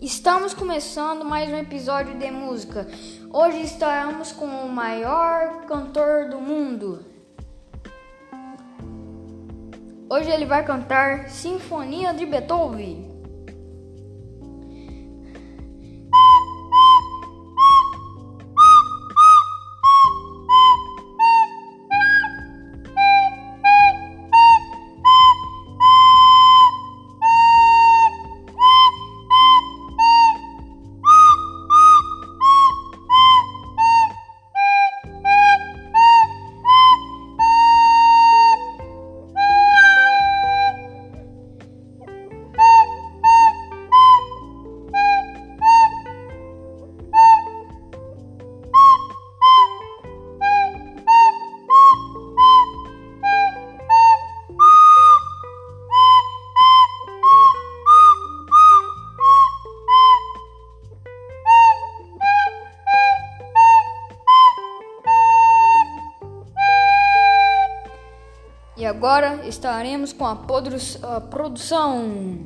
Estamos começando mais um episódio de música. Hoje estaremos com o maior cantor do mundo. Hoje ele vai cantar Sinfonia de Beethoven. E agora estaremos com a, produção.